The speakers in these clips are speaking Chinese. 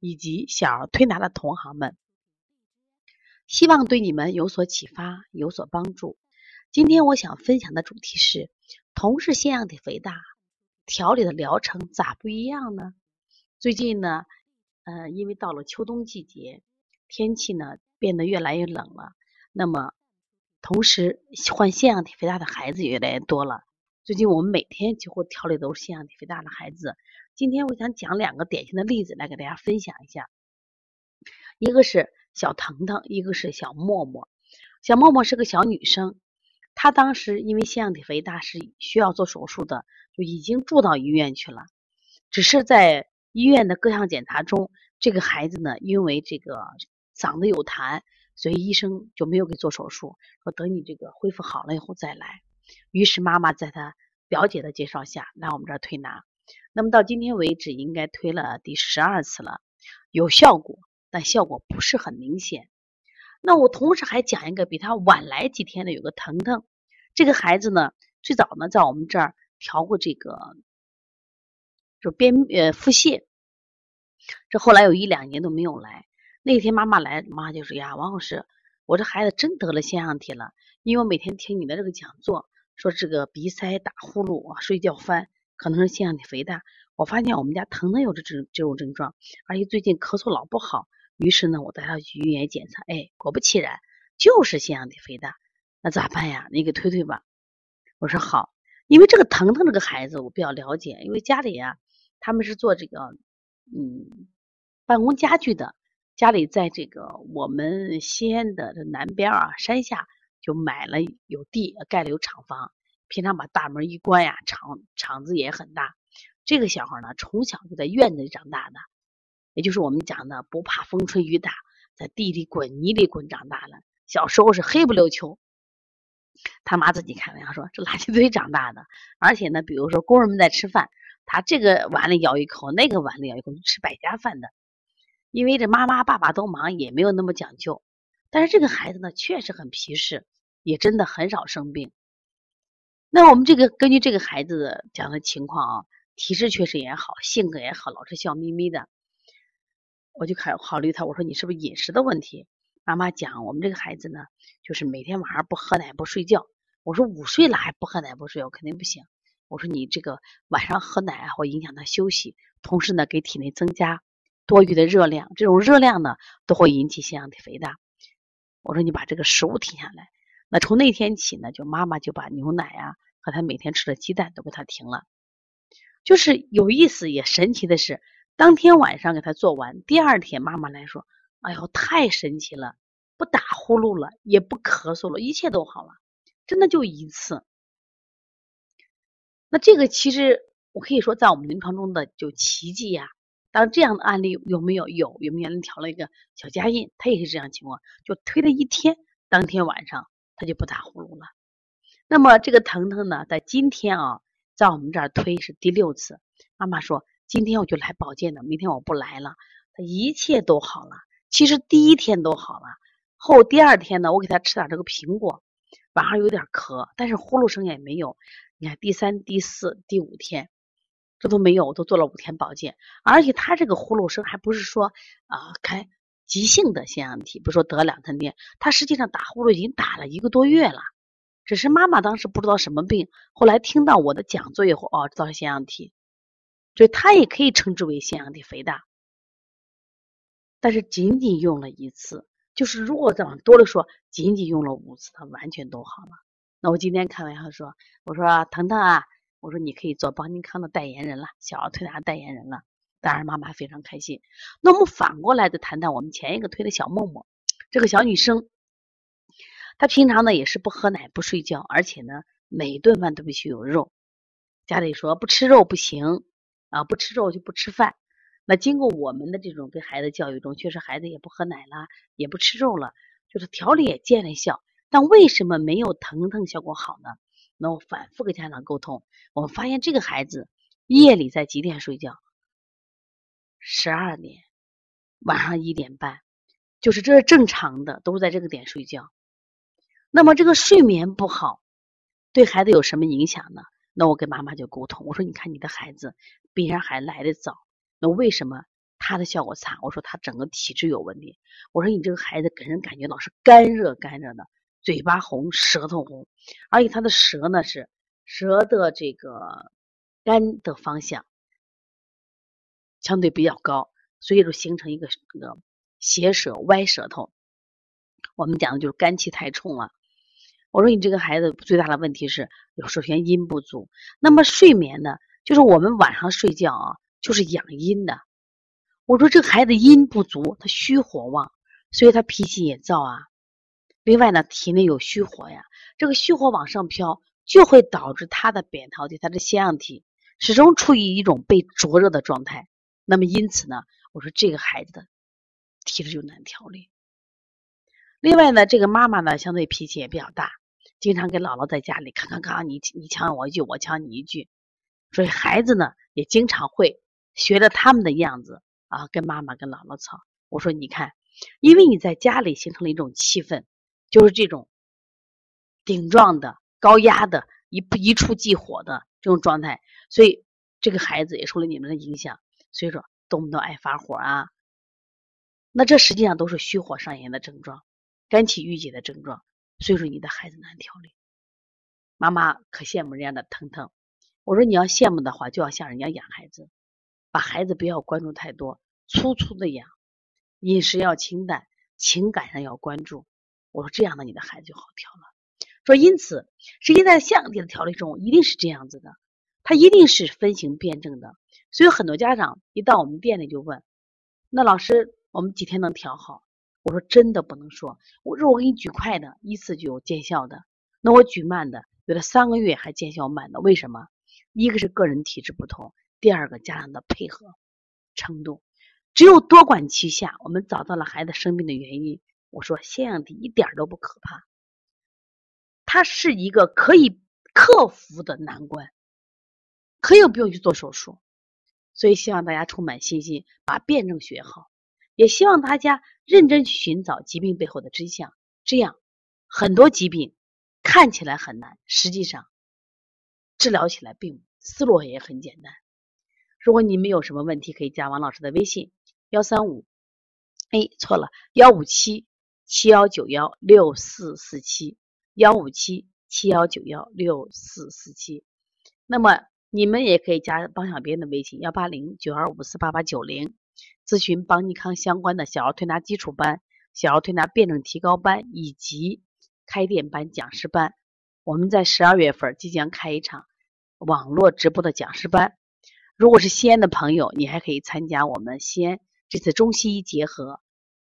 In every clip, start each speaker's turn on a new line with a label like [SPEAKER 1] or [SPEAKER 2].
[SPEAKER 1] 以及小儿推拿的同行们，希望对你们有所启发，有所帮助。今天我想分享的主题是：同是腺样体肥大，调理的疗程咋不一样呢？最近呢，呃，因为到了秋冬季节，天气呢变得越来越冷了，那么同时患腺样体肥大的孩子也越来越多了。最近我们每天几乎调理都是腺样体肥大的孩子。今天我想讲两个典型的例子来给大家分享一下。一个是小腾腾，一个是小默默。小默默是个小女生，她当时因为腺样体肥大是需要做手术的，就已经住到医院去了。只是在医院的各项检查中，这个孩子呢，因为这个嗓子有痰，所以医生就没有给做手术，说等你这个恢复好了以后再来。于是妈妈在她表姐的介绍下来我们这儿推拿，那么到今天为止应该推了第十二次了，有效果，但效果不是很明显。那我同时还讲一个比他晚来几天的，有个腾腾，这个孩子呢，最早呢在我们这儿调过这个，就边呃腹泻，这后来有一两年都没有来。那天妈妈来，妈妈就说呀，王老师，我这孩子真得了腺样体了，因为我每天听你的这个讲座。说这个鼻塞、打呼噜啊、睡觉翻，可能是腺样体肥大。我发现我们家腾腾有这这这种症状，而且最近咳嗽老不好。于是呢，我带他去医院检查，哎，果不其然，就是腺样体肥大。那咋办呀？你给推推吧。我说好，因为这个腾腾这个孩子我比较了解，因为家里啊，他们是做这个嗯办公家具的，家里在这个我们西安的这南边啊山下。就买了有地盖了有厂房，平常把大门一关呀，厂厂子也很大。这个小孩呢，从小就在院子里长大的，也就是我们讲的不怕风吹雨打，在地里滚泥里滚长大的。小时候是黑不溜秋，他妈自己开玩笑说这垃圾堆长大的。而且呢，比如说工人们在吃饭，他这个碗里咬一口，那个碗里咬一口，吃百家饭的。因为这妈妈爸爸都忙，也没有那么讲究。但是这个孩子呢，确实很皮实，也真的很少生病。那我们这个根据这个孩子讲的情况啊，体质确实也好，性格也好，老是笑眯眯的，我就考考虑他，我说你是不是饮食的问题？妈妈讲我们这个孩子呢，就是每天晚上不喝奶不睡觉。我说五岁了还不喝奶不睡觉，肯定不行。我说你这个晚上喝奶会影响他休息，同时呢给体内增加多余的热量，这种热量呢都会引起腺样体肥大。我说你把这个食物停下来，那从那天起呢，就妈妈就把牛奶啊和他每天吃的鸡蛋都给他停了。就是有意思也神奇的是，当天晚上给他做完，第二天妈妈来说：“哎呦，太神奇了，不打呼噜了，也不咳嗽了，一切都好了，真的就一次。”那这个其实我可以说，在我们临床中的就奇迹呀。当这样的案例有没有？有，有没有人调了一个小家印？他也是这样情况，就推了一天，当天晚上他就不打呼噜了。那么这个腾腾呢，在今天啊，在我们这儿推是第六次。妈妈说，今天我就来保健的，明天我不来了。他一切都好了。其实第一天都好了，后第二天呢，我给他吃点这个苹果，晚上有点咳，但是呼噜声也没有。你看第三、第四、第五天。这都没有，我都做了五天保健，而且他这个呼噜声还不是说啊开急性的腺样体，不说得两三天，他实际上打呼噜已经打了一个多月了，只是妈妈当时不知道什么病，后来听到我的讲座以后，哦，知道是腺样体，所以他也可以称之为腺样体肥大，但是仅仅用了一次，就是如果再往多了说，仅仅用了五次，他完全都好了。那我今天开玩笑说，我说腾腾啊。我说你可以做邦尼康的代言人了，小儿推拿代言人了。当然妈妈非常开心。那我们反过来再谈谈我们前一个推的小默默，这个小女生，她平常呢也是不喝奶不睡觉，而且呢每一顿饭都必须有肉。家里说不吃肉不行啊，不吃肉就不吃饭。那经过我们的这种给孩子教育中，确实孩子也不喝奶了，也不吃肉了，就是调理也见了效。但为什么没有疼疼效果好呢？那我反复跟家长沟通，我们发现这个孩子夜里在几点睡觉？十二点，晚上一点半，就是这是正常的，都是在这个点睡觉。那么这个睡眠不好，对孩子有什么影响呢？那我跟妈妈就沟通，我说你看你的孩子比人还来的早，那为什么他的效果差？我说他整个体质有问题。我说你这个孩子给人感觉老是干热干热的，嘴巴红，舌头红，而且他的舌呢是舌的这个干的方向相对比较高，所以就形成一个那个斜舌歪舌头。我们讲的就是肝气太冲了。我说你这个孩子最大的问题是，首先阴不足。那么睡眠呢，就是我们晚上睡觉啊，就是养阴的。我说这个孩子阴不足，他虚火旺，所以他脾气也燥啊。另外呢，体内有虚火呀，这个虚火往上飘，就会导致他的扁桃体、他的腺样体始终处于一种被灼热的状态。那么因此呢，我说这个孩子的体质就难调理。另外呢，这个妈妈呢，相对脾气也比较大。经常跟姥姥在家里，咔咔咔，你你抢我一句，我抢你一句，所以孩子呢也经常会学着他们的样子啊，跟妈妈跟姥姥吵。我说你看，因为你在家里形成了一种气氛，就是这种顶撞的、高压的、一一触即火的这种状态，所以这个孩子也受了你们的影响，所以说动不动爱发火啊。那这实际上都是虚火上炎的症状，肝气郁结的症状。所以说你的孩子难调理，妈妈可羡慕人家的腾腾。我说你要羡慕的话，就要像人家养孩子，把孩子不要关注太多，粗粗的养，饮食要清淡，情感上要关注。我说这样的你的孩子就好调了。说因此，实际在相体的调理中一定是这样子的，他一定是分型辩证的。所以很多家长一到我们店里就问：那老师，我们几天能调好？我说真的不能说，我说我给你举快的，一次就有见效的。那我举慢的，有的三个月还见效慢的，为什么？一个是个人体质不同，第二个家长的配合程度。只有多管齐下，我们找到了孩子生病的原因。我说腺样体一点都不可怕，它是一个可以克服的难关，可以不用去做手术。所以希望大家充满信心，把辩证学好。也希望大家认真去寻找疾病背后的真相，这样很多疾病看起来很难，实际上治疗起来并思路也很简单。如果你们有什么问题，可以加王老师的微信：幺三五，哎，错了，幺五七七幺九幺六四四七，幺五七七幺九幺六四四七。那么你们也可以加帮小编的微信：幺八零九二五四八八九零。咨询邦尼康相关的小儿推拿基础班、小儿推拿辩证提高班以及开店班、讲师班。我们在十二月份即将开一场网络直播的讲师班。如果是西安的朋友，你还可以参加我们西安这次中西医结合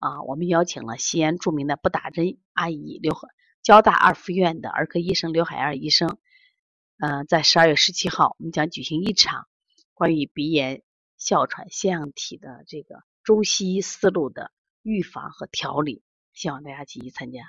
[SPEAKER 1] 啊。我们邀请了西安著名的不打针阿姨刘交大二附院的儿科医生刘海燕医生。嗯，在十二月十七号，我们将举行一场关于鼻炎。哮喘腺样体的这个中西医思路的预防和调理，希望大家积极参加。